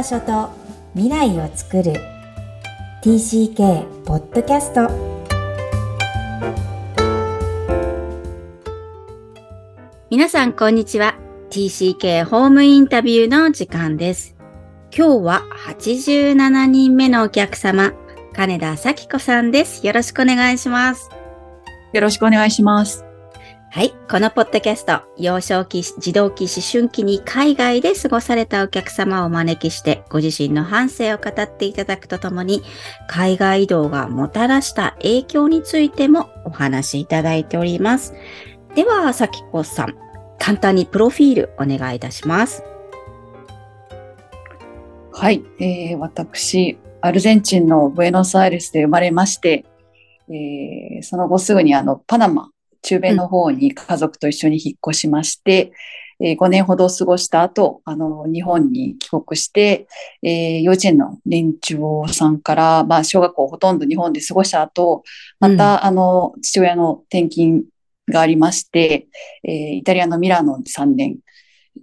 場所と未来を作る。TCK ポッドキャスト皆さんこんにちは。TCK ホームインタビューの時間です。今日は87人目のお客様金田咲子さんです。よろしくお願いします。よろしくお願いしますはい。このポッドキャスト、幼少期、児童期、思春期に海外で過ごされたお客様をお招きして、ご自身の反省を語っていただくとともに、海外移動がもたらした影響についてもお話しいただいております。では、さきこさん、簡単にプロフィールお願いいたします。はい。えー、私、アルゼンチンのブエノスアイレスで生まれまして、えー、その後すぐにあのパナマ中米の方に家族と一緒に引っ越しまして、うん、えー、5年ほど過ごした後、あの、日本に帰国して、えー、幼稚園の年長さんから、まあ、小学校ほとんど日本で過ごした後、また、うん、あの、父親の転勤がありまして、えー、イタリアのミラノ3年、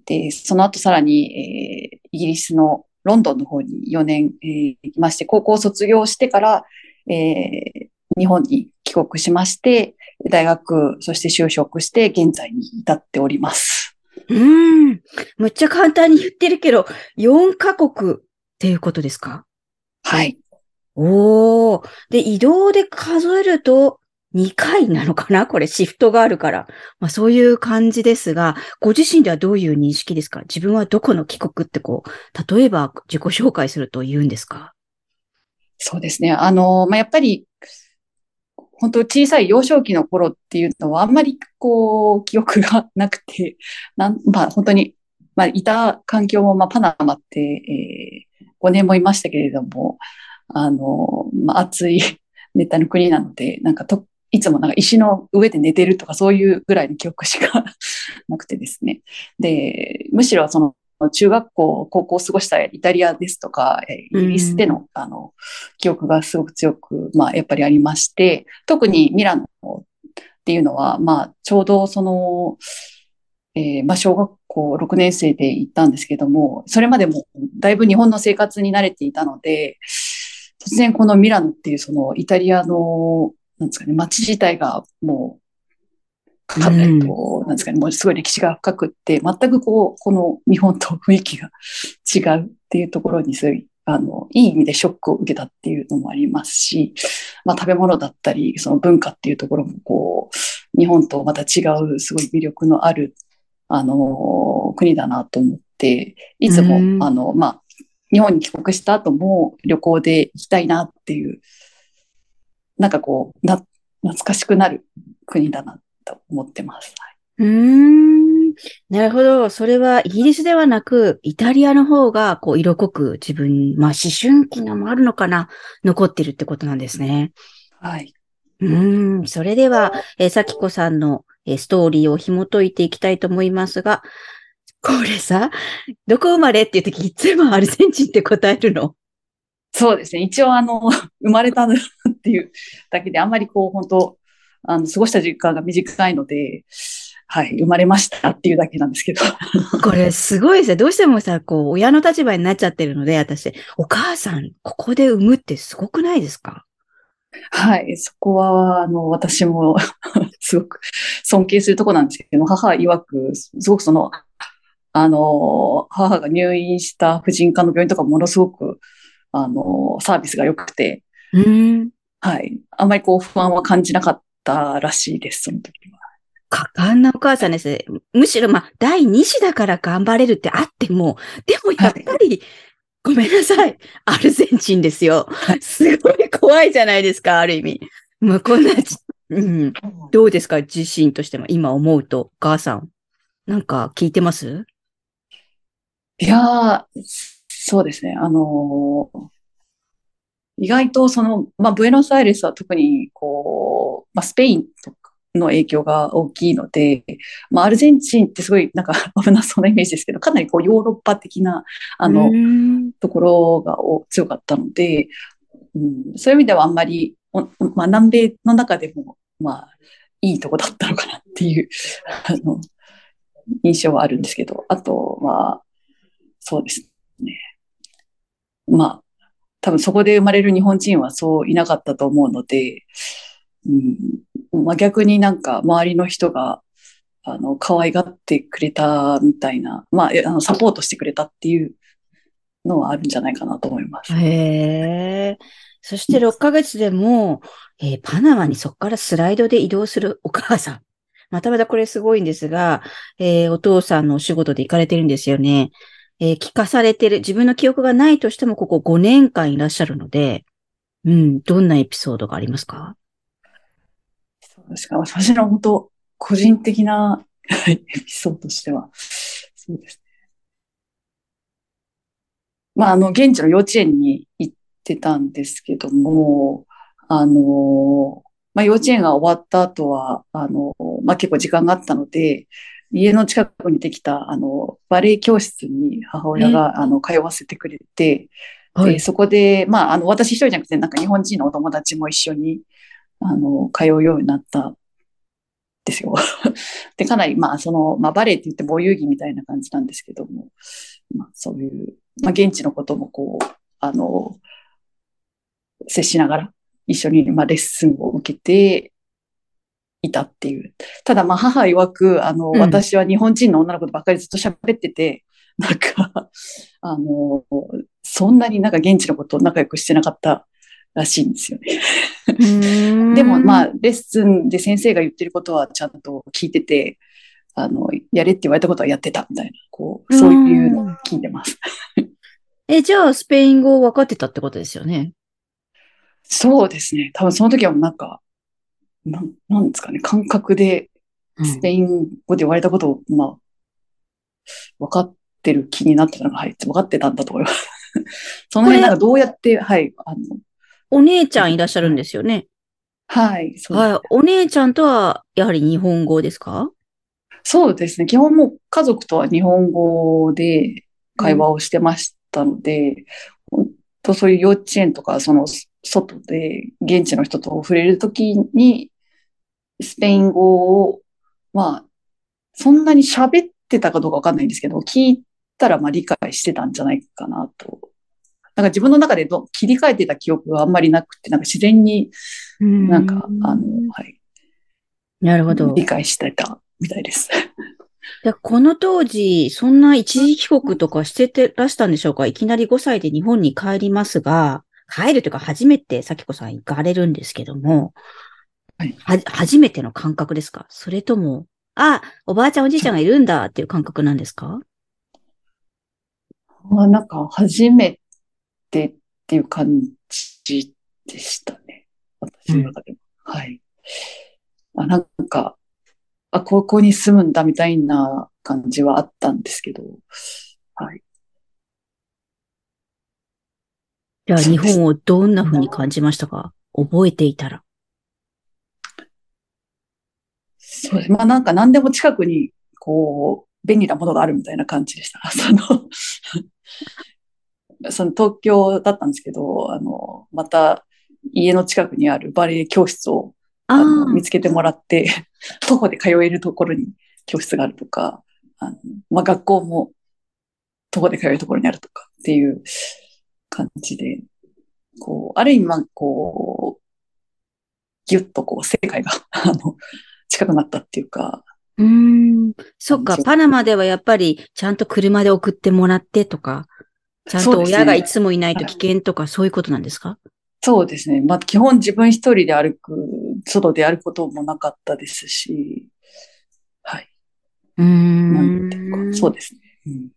で、その後さらに、えー、イギリスのロンドンの方に4年、えー、行きまして、高校を卒業してから、えー、日本に帰国しまして、大学、そして就職して、現在に至っております。うん。むっちゃ簡単に言ってるけど、4カ国っていうことですか？はい。おー。で、移動で数えると2回なのかな？これシフトがあるから。まあそういう感じですが、ご自身ではどういう認識ですか？自分はどこの帰国ってこう、例えば自己紹介すると言うんですか？そうですね。あの、まあ、やっぱり、本当小さい幼少期の頃っていうのはあんまりこう記憶がなくて、なんまあ本当に、まあいた環境もまあパナマって、えー、5年もいましたけれども、あの、まあ暑い 熱帯の国なので、なんかと、いつもなんか石の上で寝てるとかそういうぐらいの記憶しか なくてですね。で、むしろその中学校、高校を過ごしたイタリアですとか、イギリスでの、あの、記憶がすごく強く、まあ、やっぱりありまして、特にミラノっていうのは、まあ、ちょうどその、えー、まあ、小学校6年生で行ったんですけども、それまでもだいぶ日本の生活に慣れていたので、突然このミラノっていうそのイタリアの、なんですかね、街自体がもうかなりこう、なんですかね、もうすごい歴史が深くって、全くこう、この日本と雰囲気が違うっていうところにすごい、あの、いい意味でショックを受けたっていうのもありますし、まあ食べ物だったり、その文化っていうところもこう、日本とまた違うすごい魅力のある、あの、国だなと思って、いつも、あの、まあ、日本に帰国した後も旅行で行きたいなっていう、なんかこう、な、懐かしくなる国だなと思ってます。うーん。なるほど。それはイギリスではなく、イタリアの方が、こう、色濃く自分、まあ、思春期のもあるのかな、残ってるってことなんですね。はい。うん。それでは、えー、さきこさんの、えー、ストーリーを紐解いていきたいと思いますが、これさ、どこ生まれっていう時、いつもアルゼンチンって答えるの？そうですね。一応、あの、生まれたっていうだけで、あんまりこう、本当あの、過ごした時間が短いので、はい、生まれましたっていうだけなんですけど。これすごいですね。どうしてもさ、こう、親の立場になっちゃってるので、私、お母さん、ここで産むってすごくないですか？はい、そこは、あの、私も すごく尊敬するとこなんですけど、母曰く、すごくその、あの、母が入院した婦人科の病院とかものすごく、あの、サービスが良くて、うんはい。あんまりこう不安は感じなかったらしいです、その時は。果敢なお母さんです。むしろ、まあ、第2子だから頑張れるってあっても、でもやっぱり、はい、ごめんなさい。アルゼンチンですよ。すごい怖いじゃないですか、ある意味。まあ、こんな、うん、どうですか、自身としても、今思うと、お母さん。なんか聞いてます？いやー、そうですね。あのー、意外とその、まあ、ブエノスアイレスは特に、こう、まあ、スペインとかの影響が大きいので、まあ、アルゼンチンってすごいなんか 危なそうなイメージですけど、かなりこうヨーロッパ的な、あの、ところが強かったので、うん、そういう意味ではあんまり、まあ、南米の中でも、まあ、いいとこだったのかなっていう、あの、印象はあるんですけど、あとは、そうですね。まあ、多分そこで生まれる日本人はそういなかったと思うので、うん、まあ逆になんか周りの人が、あの、可愛がってくれたみたいな、まあ、あのサポートしてくれたっていうのはあるんじゃないかなと思います。へえ。そして6ヶ月でも、えーパナマにそこからスライドで移動するお母さん。またまたこれすごいんですが、えーお父さんのお仕事で行かれてるんですよね。えー聞かされてる、自分の記憶がないとしても、ここ5年間いらっしゃるので、うん、どんなエピソードがありますか？そうですか。私の本当、個人的な エピソードとしては、そうですね。まあ、あの、現地の幼稚園に行ってたんですけども、あの、まあ、幼稚園が終わった後は、あの、まあ、結構時間があったので、家の近くにできた、あの、バレエ教室に母親が、あの、通わせてくれて、で、そこで、まあ、あの、私一人じゃなくて、なんか日本人のお友達も一緒に、あの、通うようになったんですよ。で、かなり、まあ、その、まあ、バレエって言っても遊戯みたいな感じなんですけども、まあ、そういう、まあ、現地のこともこう、あの、接しながら、一緒に、まあ、レッスンを受けていたっていう。ただ、まあ、母曰く、あの、うん私は日本人の女の子とばっかりずっと喋ってて、なんか、あの、そんなになんか現地のことを仲良くしてなかったらしいんですよね。でもまあ、あ、レッスンで先生が言ってることはちゃんと聞いてて、あの、やれって言われたことはやってたみたいな、こう、そういうのを聞いてます。え、じゃあ、スペイン語分かってたってことですよね？そうですね。多分その時はもうなんか、なん、なんですかね、感覚でうんスペイン語で言われたことを、まあ、分かってる気になってたのが、はい、分かってたんだと思います。その辺なんかどうやって、はい、あの、お姉ちゃんいらっしゃるんですよね？はい、そうはい。お姉ちゃんとは、やはり日本語ですか？そうですね。基本もう家族とは日本語で会話をしてましたので、本当そういう幼稚園とか、その外で現地の人と触れるときに、スペイン語を、まあ、そんなに喋ってたかどうかわかんないんですけど、聞いたらまあ理解してたんじゃないかなと。なんか自分の中でど切り替えてた記憶があんまりなくて、なんか自然になんか、あの、はい、なるほど。理解してたみたいです。でこの当時、そんな一時帰国とかしててらしたんでしょうか？いきなり5歳で日本に帰りますが、帰るというか初めて咲子さん行かれるんですけども、は初めての感覚ですか？それとも、あ、おばあちゃんおじいちゃんがいるんだっていう感覚なんですか？まあ、なんか、初めてっていう感じでしたね。私の中でも。はい。あ、なんか、あ、ここに住むんだみたいな感じはあったんですけど、はい。じゃあ日本をどんな風に感じましたか？覚えていたら。そうです。まあなんか何でも近くに、こう、便利なものがあるみたいな感じでした。その、その東京だったんですけど、あの、また家の近くにあるバレエ教室をああのあ見つけてもらって、徒歩で通えるところに教室があるとか、あのまあ、学校も徒歩で通えるところにあるとかっていう感じで、こう、ある意味、まあ、こう、ぎゅっとこう、世界が、あの、近くなったっていうか、うーん。そっか、パナマではやっぱりちゃんと車で送ってもらってとか、ちゃんと親がいつもいないと危険とかそういうことなんですか？そうですね。まあ、基本自分一人で歩く、外で歩くこともなかったですし、はい。うんていうか、ん。そうですね。うん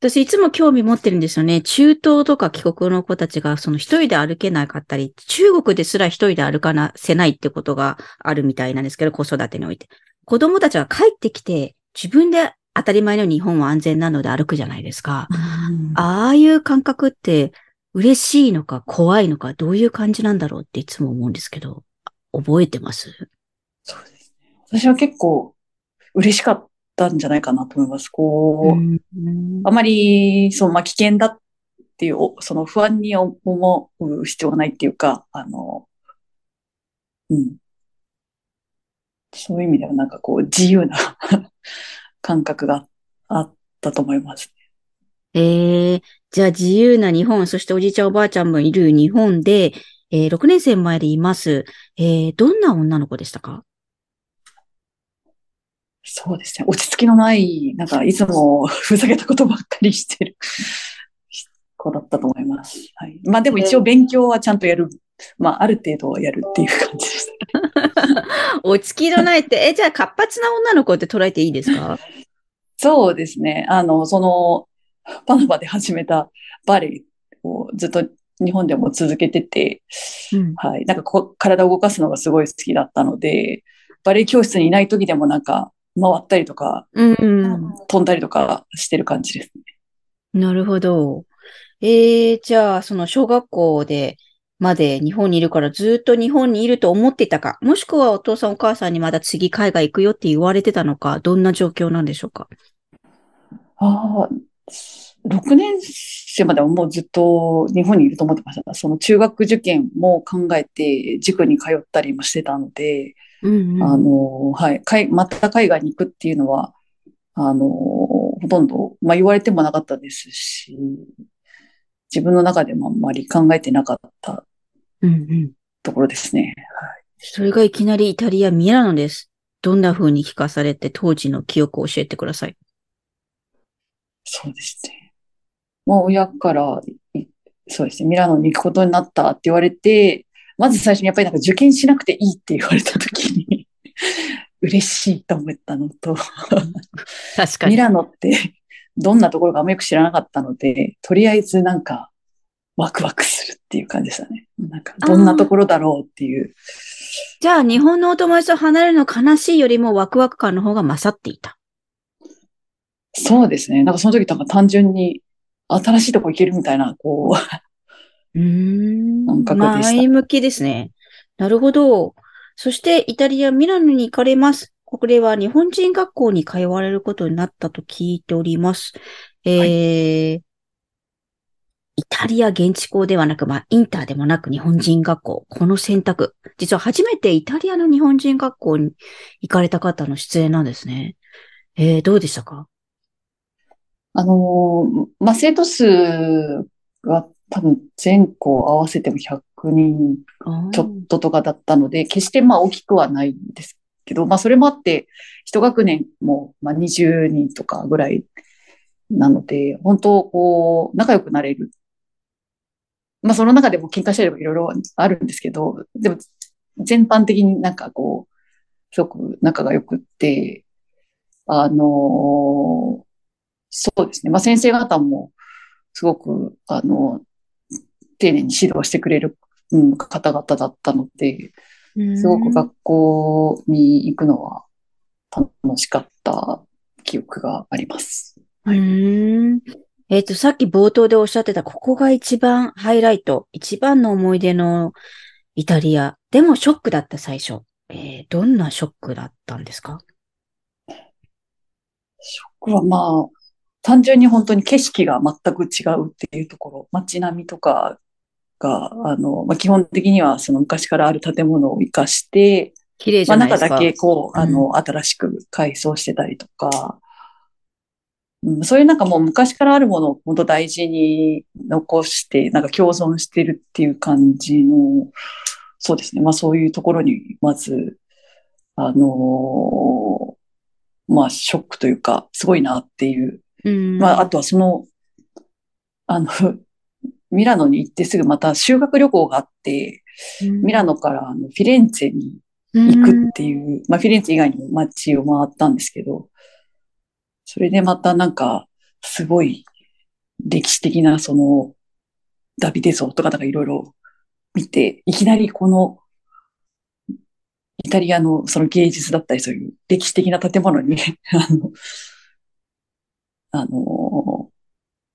私いつも興味持ってるんですよね。中東とか帰国の子たちがその一人で歩けなかったり、中国ですら一人で歩かなせないってことがあるみたいなんですけど、子育てにおいて。子供たちが帰ってきて、自分で当たり前の日本は安全なので歩くじゃないですか。ああいう感覚って嬉しいのか怖いのかどういう感じなんだろうっていつも思うんですけど、覚えてます？そうですね。私は結構嬉しかったんじゃないかなと思います。こう、んあまり、そう、まあ、危険だっていう、おその不安に思う必要がないっていうか、あの、うん。そういう意味ではなんかこう、自由な 感覚があったと思います。ええじゃあ自由な日本、そしておじいちゃんおばあちゃんもいる日本で、えー、6年生前でいます。えー、どんな女の子でしたか？そうですね。落ち着きのない、なんかいつも ふざけたことばっかりしてる 子だったと思います。はい。まあでも一応勉強はちゃんとやる。まあある程度はやるっていう感じでした、落ち着きのないって、え、じゃあ活発な女の子って捉えていいですか？そうですね。あの、その、パナマで始めたバレエをずっと日本でも続けてて、うん、はい。なんかこ体を動かすのがすごい好きだったので、バレエ教室にいない時でもなんか回ったりとか、うん、飛んだりとかしてる感じですね。なるほど。えー、じゃあ、その小学校でまで日本にいるからずっと日本にいると思っていたか、もしくはお父さんお母さんにまだ次海外行くよって言われてたのか、どんな状況なんでしょうか？ああ、6年生まではもうずっと日本にいると思ってました。その中学受験も考えて塾に通ったりもしてたので、うんうん、あの、はい、かい、また海外に行くっていうのは、あの、ほとんど、まあ言われてもなかったですし、自分の中でもあんまり考えてなかったところですね。はい、それがいきなりイタリア・ミラノです。どんな風に聞かされて当時の記憶を教えてください。そうですね。もう親から、そうですね、ミラノに行くことになったって言われて、まず最初にやっぱりなんか受験しなくていいって言われたときに 嬉しいと思ったのと確かに。ミラノってどんなところかあんまよく知らなかったので、とりあえずなんかワクワクするっていう感じでしたね。なんかどんなところだろうっていう。じゃあ日本のお友達と離れるの悲しいよりもワクワク感の方が勝っていた。そうですね。なんかその時なんか単純に新しいとこ行けるみたいな、こう、うん。感覚でした。前向きですね。なるほど。そしてイタリア・ミラノに行かれます。これは日本人学校に通われることになったと聞いております。えー、はい、イタリア現地校ではなく、まあ、インターでもなく日本人学校。この選択。実は初めてイタリアの日本人学校に行かれた方の出演なんですね。えー、どうでしたか？あのまあ、生徒数は多分全校合わせても100人ちょっととかだったので、決してまあ大きくはないんですけど、まあそれもあって、一学年もまあ20人とかぐらいなので、本当こう、仲良くなれる。まあその中でも喧嘩したりとかいろいろあるんですけど、でも全般的になんかこう、すごく仲が良くって、あのそうですね。まあ先生方もすごく、あの、丁寧に指導してくれる、うん、方々だったので、すごく学校に行くのは楽しかった記憶があります。うん。えっ、ー、と、さっき冒頭でおっしゃってた、ここが一番ハイライト、一番の思い出のイタリア。でもショックだった最初。えー、どんなショックだったんですか？ショックはまあ、単純に本当に景色が全く違うっていうところ、街並みとかが、あの、まあ、基本的にはその昔からある建物を生かして、綺麗じゃないですか。まあ、中だけこう、あの、うん、新しく改装してたりとか、うん、そういうなんかもう昔からあるものを本当大事に残して、なんか共存してるっていう感じの、そうですね。まあそういうところに、まず、あのー、まあショックというか、すごいなっていう。うん、まああとはその、あの、ミラノに行ってすぐまた修学旅行があって、ミラノからあのフィレンツェに行くっていう、まあフィレンツェ以外にも街を回ったんですけど、それでまたなんか、すごい歴史的なその、ダビデ像とかとかいろいろ見て、いきなりこの、イタリアのその芸術だったりそういう歴史的な建物に あの、あの、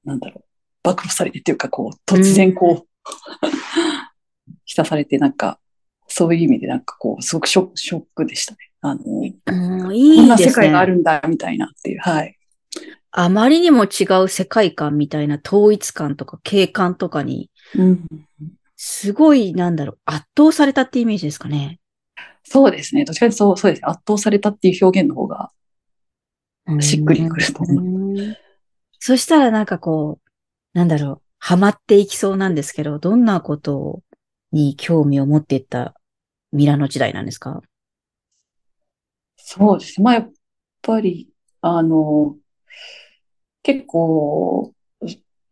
なんだろう、暴露されてっていうか、こう、突然こう、浸されて、なんか、そういう意味でなんかこう、すごくショショックでしたね。あの、いいこんな世界があるんだ、みたいなっていう、はい。あまりにも違う世界観みたいな統一感とか景観とかに、すごい、なんだろう、圧倒されたってイメージですかね。そうですね。どっちかというとそう、そうです。圧倒されたっていう表現の方が、しっくりくると思う。そしたらなんかこう、なんだろう、ハマっていきそうなんですけど、どんなことに興味を持っていったミラノ時代なんですか？そうですね。まあ、やっぱり、あの、結構、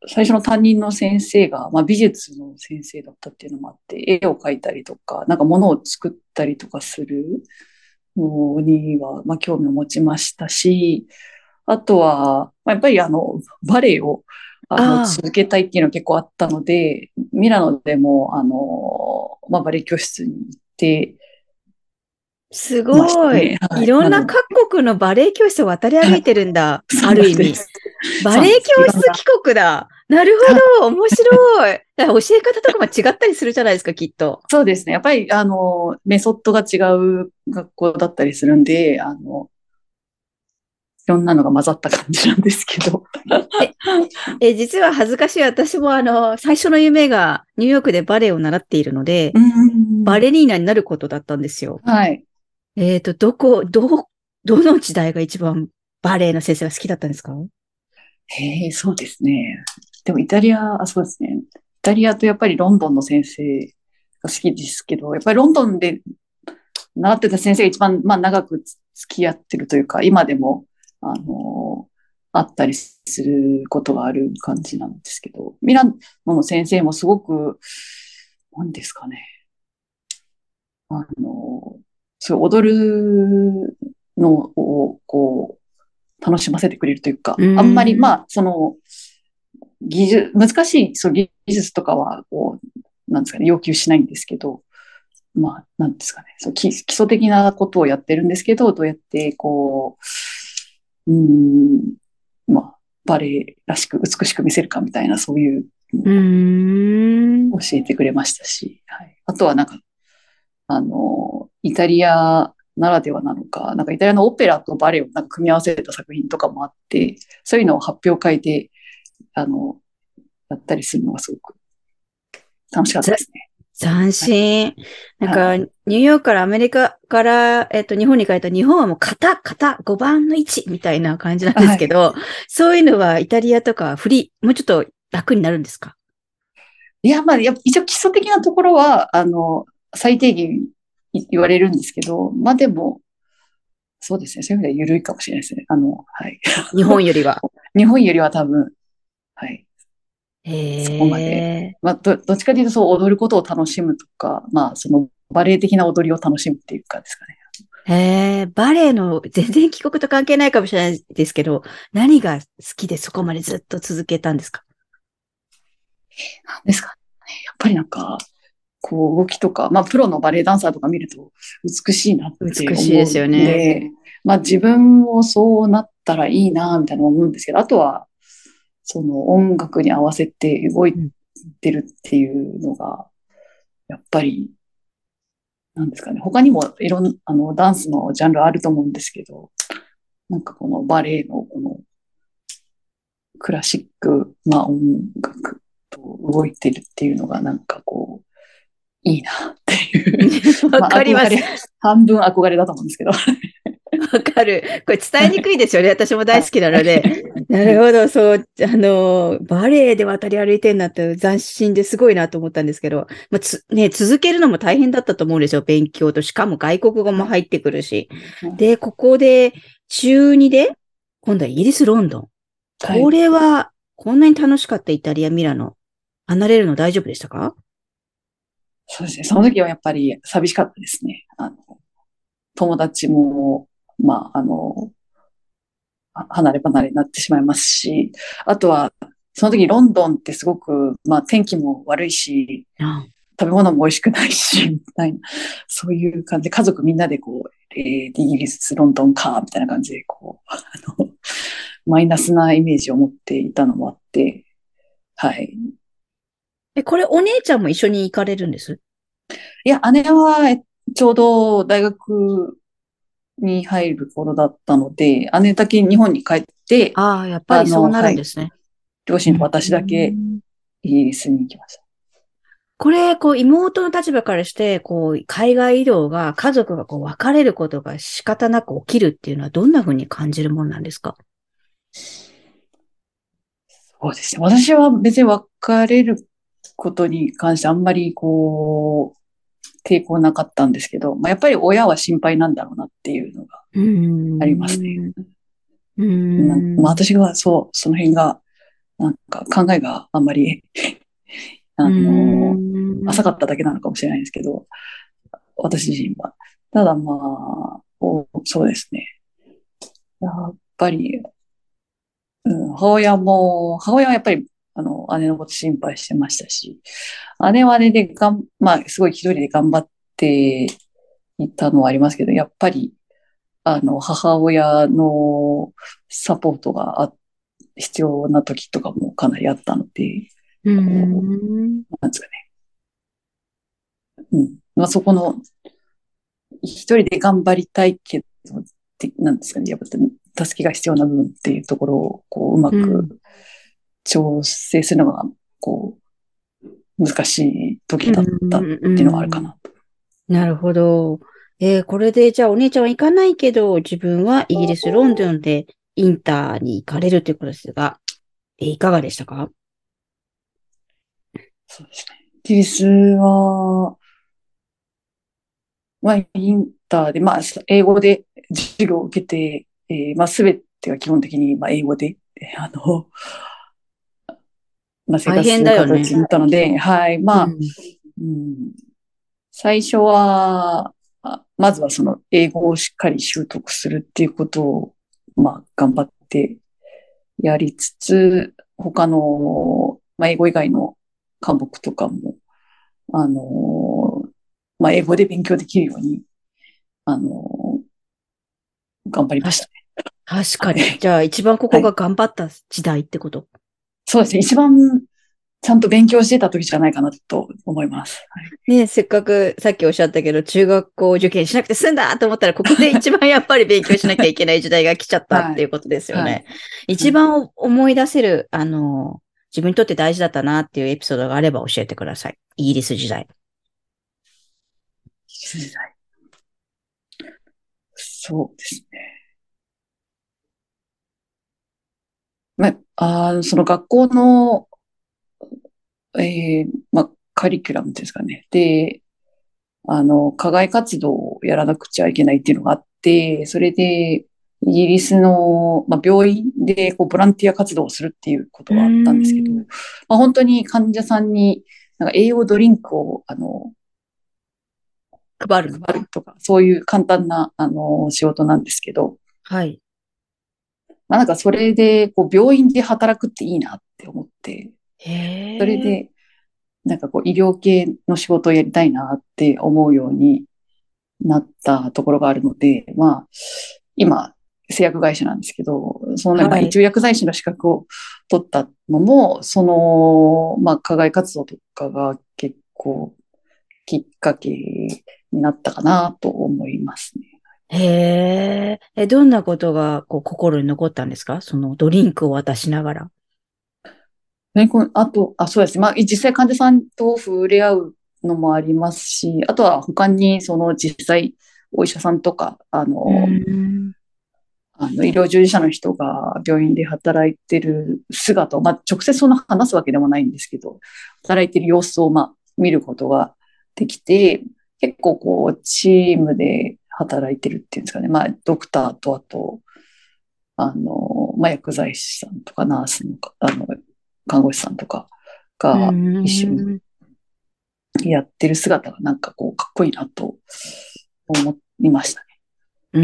最初の担任の先生が、まあ、美術の先生だったっていうのもあって、絵を描いたりとか、なんか物を作ったりとかするのには、まあ、興味を持ちましたし、あとは、まあ、やっぱりあの、バレエをあの続けたいっていうのが結構あったので、ミラノでも、あの、まあ、バレエ教室に行ってすごい。ね。はいいろんな各国のバレエ教室を渡り歩いてるんだ。ある意味。バレエ教室帰国だ。なるほど。面白い。教え方とかも違ったりするじゃないですか、きっと。そうですね。やっぱり、あの、メソッドが違う学校だったりするんで、あの、いろんなのが混ざった感じなんですけど。え、実は恥ずかしい。私もあの、最初の夢がニューヨークでバレエを習っているので、バレレリーナになることだったんですよ。はい。えっ、と、どこ、ど、どの時代が一番バレエの先生が好きだったんですか？へえ、そうですね。でもイタリア、あ、そうですね。イタリアとやっぱりロンドンの先生が好きですけど、やっぱりロンドンで習ってた先生が一番、まあ長く付き合ってるというか、今でも、あの、あったりすることがある感じなんですけど、ミラノの先生もすごく、何ですかね。あの、そう踊るのを、こう、楽しませてくれるというか、うんあんまり、まあ、その、技術、難しい、そう、技術とかは、こう、なんですかね、要求しないんですけど、まあ、なんですかね、そう基基礎的なことをやってるんですけど、どうやって、こう、うーん、まあ、バレエらしく美しく見せるかみたいな、そういううーん。教えてくれましたし、はい。あとはなんか、あの、イタリアならではなのか、なんかイタリアのオペラとバレエをなんか組み合わせた作品とかもあって、そういうのを発表会で、あの、やったりするのがすごく楽しかったですね。斬新。なんか、はニューヨークからアメリカから、えっと、日本に帰った日本はもう型、型、5分の1みたいな感じなんですけど、そういうのはイタリアとかフリー、もうちょっと楽になるんですか？いや、まあ、やっぱ一応基礎的なところは、あの、最低限い言われるんですけど、まあでも、そうですね。そういう意味では緩いかもしれないですね。あの、はい。日本よりは。日本よりは多分、はい。へそこまえ。まあ、ど、どっちかというと、そう、踊ることを楽しむとか、まあ、その、バレエ的な踊りを楽しむっていうかですかね。へえ、バレエの全然帰国と関係ないかもしれないですけど、何が好きでそこまでずっと続けたんですか？なんですかね。やっぱりなんか、こう、動きとか、まあ、プロのバレエダンサーとか見ると美しいなって思う。美しいですよねまあ、自分もそうなったらいいな、みたいな思うんですけど、あとは、その音楽に合わせて動いてるっていうのが、やっぱり、なんですかね。他にもいろん、あの、ダンスのジャンルあると思うんですけど、なんかこのバレエのこの、クラシックな音楽と動いてるっていうのがなんかこう、いいなっていう。わかります。半分憧れだと思うんですけど。わかる。これ伝えにくいですよね。私も大好きなので。なるほど、そう、あの、バレエで渡り歩いてんなって斬新ですごいなと思ったんですけど、まあ、つ、ね、続けるのも大変だったと思うんですよ。勉強と。しかも外国語も入ってくるし。で、ここで、中2で、今度はイギリス、ロンドン。はいこれは、こんなに楽しかったイタリア、ミラノ。離れるの大丈夫でしたか？そうですね。その時はやっぱり寂しかったですね。あの、友達も、まあ、あの、あ離れ離れになってしまいますし、あとは、その時ロンドンってすごく、まあ天気も悪いし、あ食べ物も美味しくないし、みたいな、そういう感じで、家族みんなでこう、えー、イギリス、ロンドンか、みたいな感じで、こう、あの、マイナスなイメージを持っていたのもあって、はい。え、これお姉ちゃんも一緒に行かれるんです？いや、姉はえちょうど大学に入る頃だったので、姉だけ日本に帰って、ああ、やっぱりそうなるんですね。両親と私だけうんイギリスに行きました。これ、こう、妹の立場からして、こう、海外移動が、家族がこう、別れることが仕方なく起きるっていうのは、どんな風に感じるもんなんですか？そうですね。私は別に別れることに関してあんまりこう、抵抗なかったんですけど、まあ、やっぱり親は心配なんだろうなっていうのがありますね。うんまあ、私がそう、その辺が、なんか考えがあんまり あの、浅かっただけなのかもしれないですけど、私自身は。ただまあ、そうですね。やっぱり、うん、母親も、母親はやっぱり、あの、姉のこと心配してましたし、姉は姉でがん、まあ、すごい一人で頑張っていたのはありますけど、やっぱり、あの、母親のサポートがあ必要な時とかもかなりあったので、うん、なんですかね。うん。まあ、そこの、一人で頑張りたいけど、なんですかね。やっぱ助けが必要な部分っていうところを、こう、うまく調整するのが、こう、難しい時だったっていうのがあるかなと。なるほど。えー、これで、じゃあお姉ちゃんは行かないけど、自分はイギリス、ロンドンでインターに行かれるということですが、えー、いかがでしたか？そうですね。イギリスは、まあ、インターで、まあ、英語で授業を受けて、えー、まあ、すべてが基本的に、まあ、英語で、あの、まあ、生活する形だったので、ね、はい、まあ、うん、うん、最初は、まずはその英語をしっかり習得するっていうことを、まあ、頑張ってやりつつ、他の、まあ、英語以外の科目とかも、あの、まあ、英語で勉強できるように、あの、頑張りましたね。確かに。じゃあ、一番ここが頑張った時代ってこと、はい、そうですね。一番ちゃんと勉強してた時じゃないかなと思います。はい、ねせっかくさっきおっしゃったけど、中学校受験しなくて済んだと思ったら、ここで一番やっぱり勉強しなきゃいけない時代が来ちゃったっていうことですよね。はいはい、一番思い出せる、あの、自分にとって大事だったなっていうエピソードがあれば教えてください。イギリス時代。イギリス時代。そうですね。まあ、その学校の、えー、まあ、カリキュラムですかね。で、あの、課外活動をやらなくちゃいけないっていうのがあって、それで、イギリスの、まあ、病院でこうボランティア活動をするっていうことがあったんですけど、まあ、本当に患者さんになんか栄養ドリンクを、あの、配る、配るとか、そういう簡単な、あの、仕事なんですけど、はい。まあ、なんかそれで、こう、病院で働くっていいなって思って、へそれで、なんかこう、医療系の仕事をやりたいなって思うようになったところがあるので、まあ、今、製薬会社なんですけど、そのなんか一応薬剤師の資格を取ったのも、はい、その、まあ、課外活動とかが結構きっかけになったかなと思いますね。へえ、どんなことがこう心に残ったんですか？そのドリンクを渡しながら。ね、あと、あ、そうですね。まあ、実際患者さんと触れ合うのもありますし、あとは他にその実際お医者さんとか、あの、あの、医療従事者の人が病院で働いてる姿を、まあ、直接その話すわけでもないんですけど、働いてる様子を、まあ、見ることができて、結構こう、チームで働いてるっていうんですかね。まあ、ドクターと、あと、あの、まあ、薬剤師さんとか、ナースの、あの、看護師さんとかが一緒にやってる姿がなんかこう、かっこいいなと思いましたね。う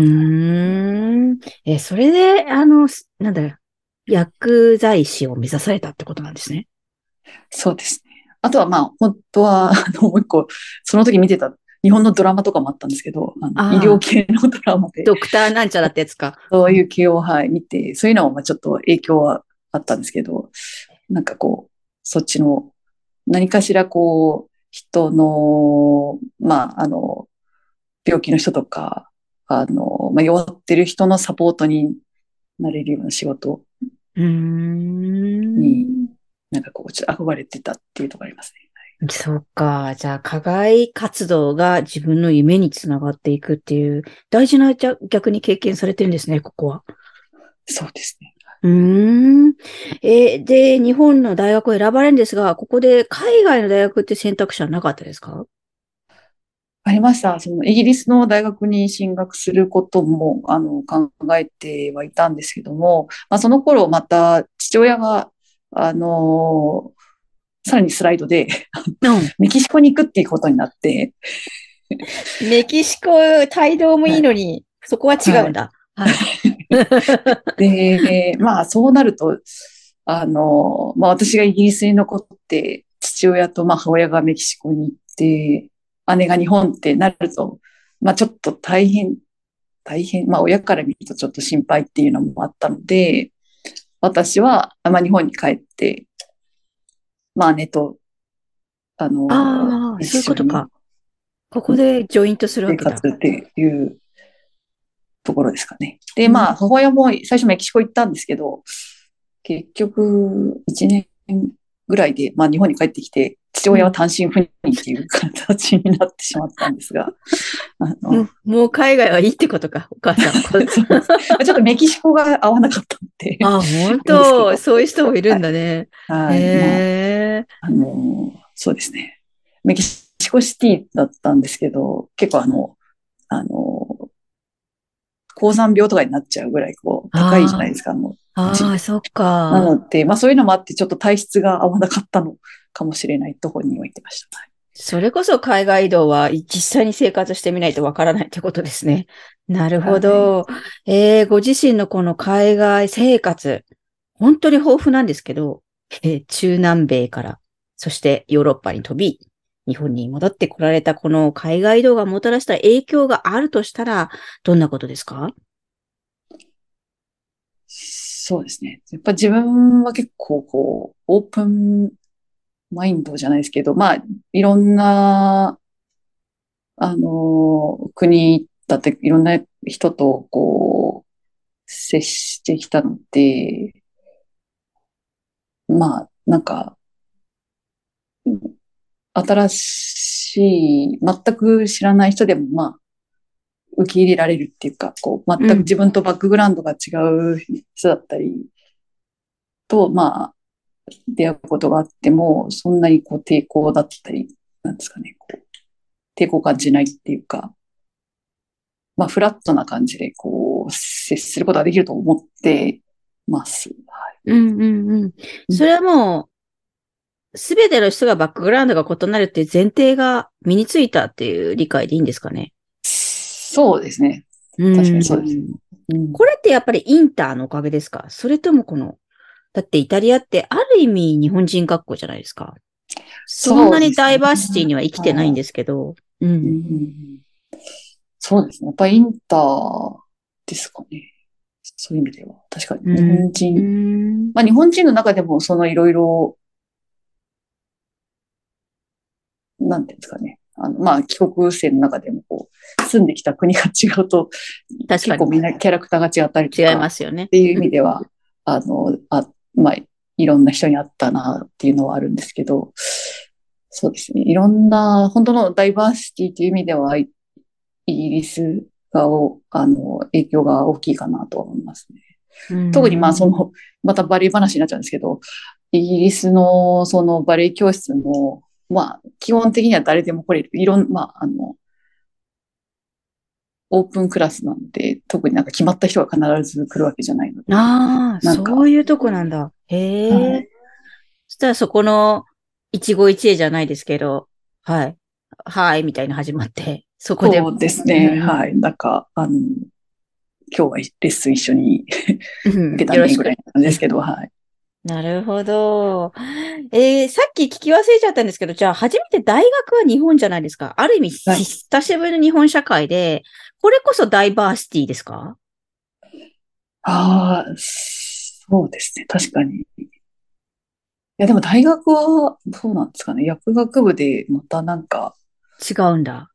ん。え、それで、あの、なんだ、薬剤師を目指されたってことなんですね。そうですね。あとはまあ、本当は、あの、もう一個、その時見てた日本のドラマとかもあったんですけど、あの医療系のドラマで。ドクターなんちゃらってやつか。そういう系を、はい、見て、そういうのもまあちょっと影響はあったんですけど、なんかこう、そっちの、何かしらこう、人の、まあ、あの、病気の人とか、あの、まあ、弱ってる人のサポートになれるような仕事に、なんかこう、ちょっと憧れてたっていうところありますね。そうか。じゃあ、課外活動が自分の夢につながっていくっていう、大事な逆に経験されてるんですね、ここは。そうですね。うーん。えーで、日本の大学を選ばれるんですが、ここで海外の大学って選択肢はなかったですか？ありました。そのイギリスの大学に進学することも、あの、考えてはいたんですけども、まあ、その頃また父親が、あの、さらにスライドでうん。メキシコに行くっていうことになって、メキシコ、帯同もいいのに、そこは違うんだ。はい。で、まあそうなると、あの、まあ私がイギリスに残って、父親とまあ母親がメキシコに行って、姉が日本ってなると、まあちょっと大変、大変、まあ親から見るとちょっと心配っていうのもあったので、私は、まあ日本に帰って、まあ姉と、あの、ああ、そういうことか。ここでジョイントするわ生けだ。活っていうところですかね。で、まあ、母親も最初メキシコ行ったんですけど、結局、1年ぐらいで、まあ、日本に帰ってきて、父親は単身赴任っていう形になってしまったんですが、あうのん、もう海外はいいってことか、お母さん。ちょっとメキシコが合わなかったんで、あ、本当どそういう人もいるんだね。はい。まあの、そうですね。メキシコシティだったんですけど、結構あの、あの、高山病とかになっちゃうぐらい、こう、高いじゃないですか、もう。ああ、そっなか。ので、まあそういうのもあって、ちょっと体質が合わなかったのかもしれないと本人は言ってました。はいそれこそ海外移動は実際に生活してみないとわからないってことですね。なるほど。えーご自身のこの海外生活、本当に豊富なんですけど、えー中南米から、そしてヨーロッパに飛び、日本に戻ってこられたこの海外移動がもたらした影響があるとしたら、どんなことですか？そうですね。やっぱ自分は結構こう、オープンマインドじゃないですけど、まあ、いろんな、あの、国だっていろんな人とこう、接してきたので、まあ、なんか、新しい、全く知らない人でも、まあ、受け入れられるっていうか、こう、全く自分とバックグラウンドが違う人だったりと、まあ、出会うことがあっても、そんなにこう抵抗だったり、なんですかね、こう、抵抗感じないっていうか、まあ、フラットな感じで、こう、接することができると思ってます。はい。うんうんうん。それはもう、すべての人がバックグラウンドが異なるっていう前提が身についたっていう理解でいいんですかね？そうですね。確確かにそうですうんこれってやっぱりインターのおかげですか？それともこの、だってイタリアってある意味日本人学校じゃないですか。そんなにダイバーシティには生きてないんですけど。う。うんんそうですね。やっぱりインターですかね。そういう意味では。確かに日本う人。ん。まあ日本人の中でもそのいろいろ、なんていうんですかね。あの、まあ帰国生の中でもこう、住んできた国が違うと、確か結構みんなキャラクターが違ったりとか。違いますよねっ。ていう意味では、あの、あ、まあ、いろんな人に会ったなっていうのはあるんですけど、そうですね。いろんな、本当のダイバーシティという意味では、イイギリスがお、あの、影響が大きいかなと思いますね。特にまあ、その、またバレエ話になっちゃうんですけど、イギリスのそのバレエ教室も、まあ、基本的には誰でも来れる。いろん、まあ、あの、オープンクラスなので、特になんか決まった人が必ず来るわけじゃないので。ああ、そういうとこなんだ。へえ。はいそしたらそこの一期一会じゃないですけど、はい。はい、みたいな始まって、そこで。そうですね。うんはい。なんか、あの、今日はレッスン一緒にうん受けたねぐらいなんですけど、はい。なるほど。えー、さっき聞き忘れちゃったんですけど、じゃあ初めて大学は日本じゃないですか。ある意味、はい久しぶりの日本社会で、これこそダイバーシティですか？ああ、そうですね。確かに。いや、でも大学は、そうなんですかね。薬学部でまたなんか、違うんだ。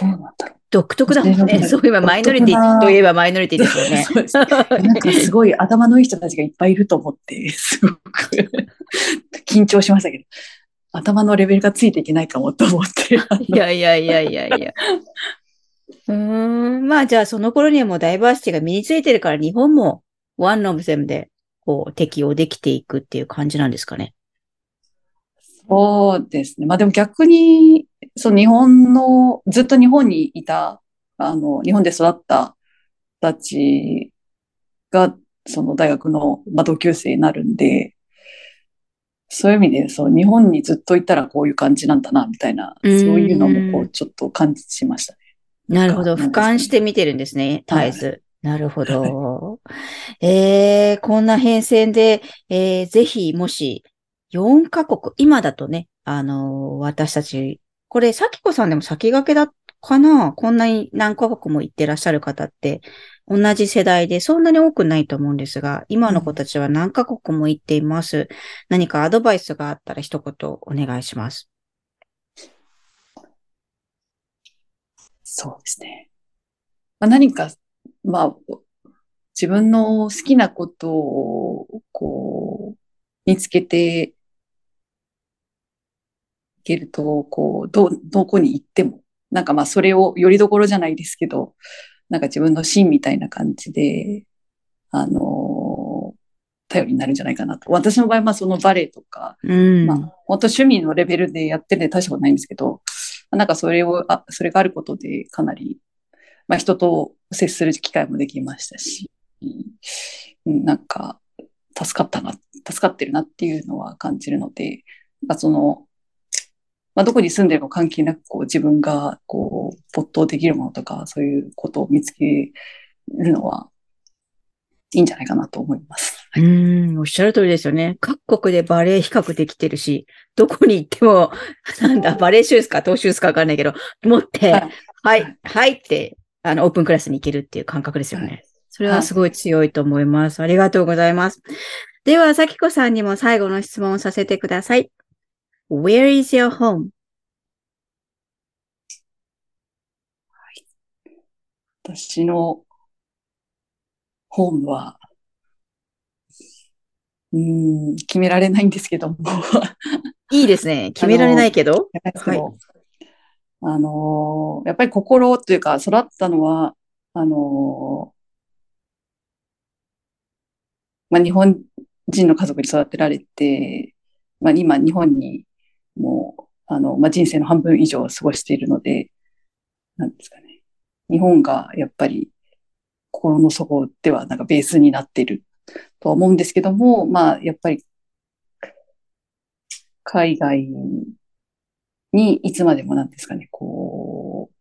どうなんだろ独特だもんね。そういえばマイノリティといえばマイノリティですよ う。ね。なんかすごい頭のいい人たちがいっぱいいると思って、すごく緊張しましたけど、頭のレベルがついていけないかもと思って。いやいやいやいやいや。うーん。まあじゃあその頃にはもうダイバーシティが身についてるから日本もワンオブゼムでこう、適用できていくっていう感じなんですかね。そうですね。まあでも逆に、そう、日本の、ずっと日本にいた、あの、日本で育った人たちが、その大学の、まあ、同級生になるんで、そういう意味で、そう、日本にずっといたらこういう感じなんだな、みたいな、そういうのも、こう、ちょっと感じましたね。なるほど。俯瞰して見てるんですね、絶えず。なるほど。えー、こんな変遷で、えー、ぜひ、もし、4カ国、今だとね、あのー、私たち、これ、さきこさんでも先駆けだかな？こんなに何カ国も行ってらっしゃる方って、同じ世代でそんなに多くないと思うんですが、今の子たちは何カ国も行っています。うん、何かアドバイスがあったら一言お願いします。そうですね。まあ、何かまあ、自分の好きなことを、こう、見つけてけると、こう、ど、どこに行っても、なんかまあ、それをよりどころじゃないですけど、なんか自分の芯みたいな感じで、あの、頼りになるんじゃないかなと。私の場合、まあ、そのバレエとか、うん、まあ、本当趣味のレベルでやってて大したことないんですけど、なんかそれを、あ、それがあることでかなりまあ、人と接する機会もできましたし、なんか、助かったな、助かってるなっていうのは感じるので、なんかその、まあ、どこに住んでるか関係なく、こう、自分が、こう、没頭できるものとか、そういうことを見つけるのは、いいんじゃないかなと思います。うん、おっしゃる通りですよね。各国でバレエ比較できてるし、どこに行っても、なんだ、バレエシューズか、トーシューズかわかんないけど、持って、はい、はい、はいってあの、オープンクラスに行けるっていう感覚ですよね。はい、それはすごい強いと思います。ありがとうございます。では、さきこさんにも最後の質問をさせてください。Where is your home? はい、私のホームは、うん、決められないんですけども。いいですね。決められないけど。はい、あのー、やっぱり心というか育ったのは、あのー、まあ、日本人の家族に育てられて、まあ、今日本にもう、あの、まあ、人生の半分以上を過ごしているので、なんですかね。日本がやっぱり心の底ではなんかベースになっているとは思うんですけども、まあ、やっぱり海外にいつまでもなんですかね、こう、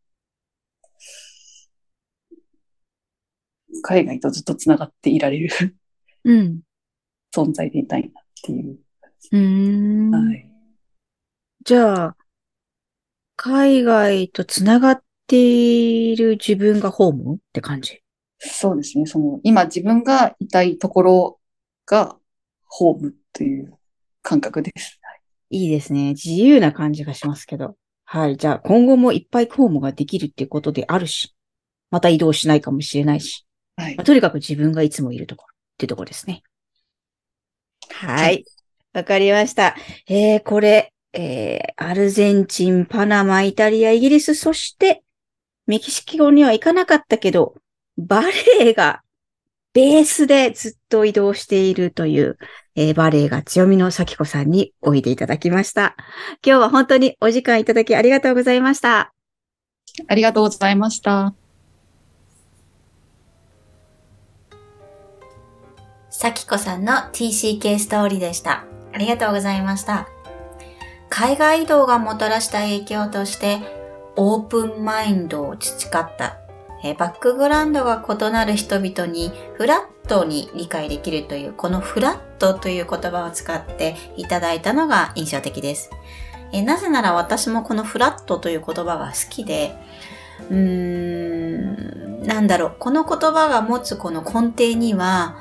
海外とずっと繋がっていられるうん、存在でいたいなっていう。うん。はい。じゃあ、海外と繋がっている自分がホームって感じ？そうですね。その、今自分がいたいところがホームという感覚です。いいですね。自由な感じがしますけど。はい。じゃあ、今後もいっぱい公務ができるっていうことであるし、また移動しないかもしれないし。はい。まあ、とにかく自分がいつもいるところっていうところですね。はい。わかりました。えー、これ、えー、アルゼンチン、パナマ、イタリア、イギリス、そして、メキシコには行かなかったけど、バレエがベースでずっと移動しているという、えー、バレエが強みの咲子さんにおいでいただきました。今日は本当にお時間いただきありがとうございました。ありがとうございました。咲子さんの TCK ストーリーでした。ありがとうございました。海外移動がもたらした影響として、オープンマインドを培ったえバックグラウンドが異なる人々にフラットに理解できるという、このフラットという言葉を使っていただいたのが印象的です。えなぜなら私もこのフラットという言葉が好きで、うーん、なんだろう、この言葉が持つこの根底には、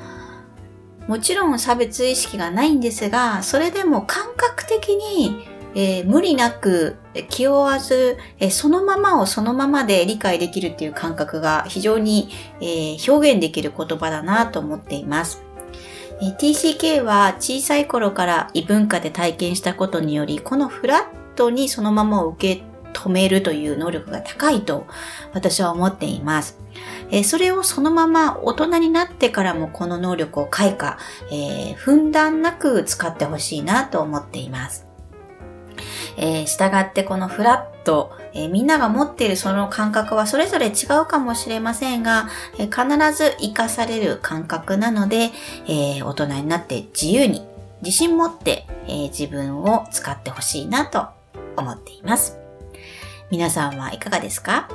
もちろん差別意識がないんですが、それでも感覚的にえー、無理なく気負わず、えー、そのままをそのままで理解できるっていう感覚が非常に、えー、表現できる言葉だなと思っています。え TCK は小さい頃から異文化で体験したことにより、このフラットにそのままを受け止めるという能力が高いと私は思っています。えそれをそのまま大人になってからもこの能力を開花、えー、ふんだんなく使ってほしいなと思っています。えー、従ってこのフラット、えー、みんなが持っているその感覚はそれぞれ違うかもしれませんが、えー、必ず活かされる感覚なので、え大人になって自由に、自信持って、え自分を使ってほしいなと思っています。皆さんはいかがですか？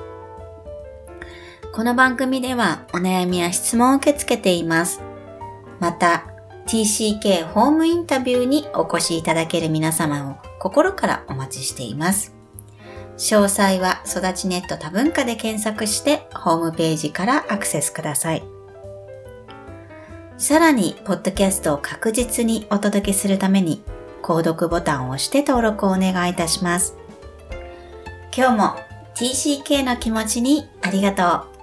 この番組ではお悩みや質問を受け付けています。また、TCK ホームインタビューにお越しいただける皆様を心からお待ちしています。詳細は育ちネット多文化で検索してホームページからアクセスください。さらに、ポッドキャストを確実にお届けするために、購読ボタンを押して登録をお願いいたします。今日も TCK の気持ちにありがとう。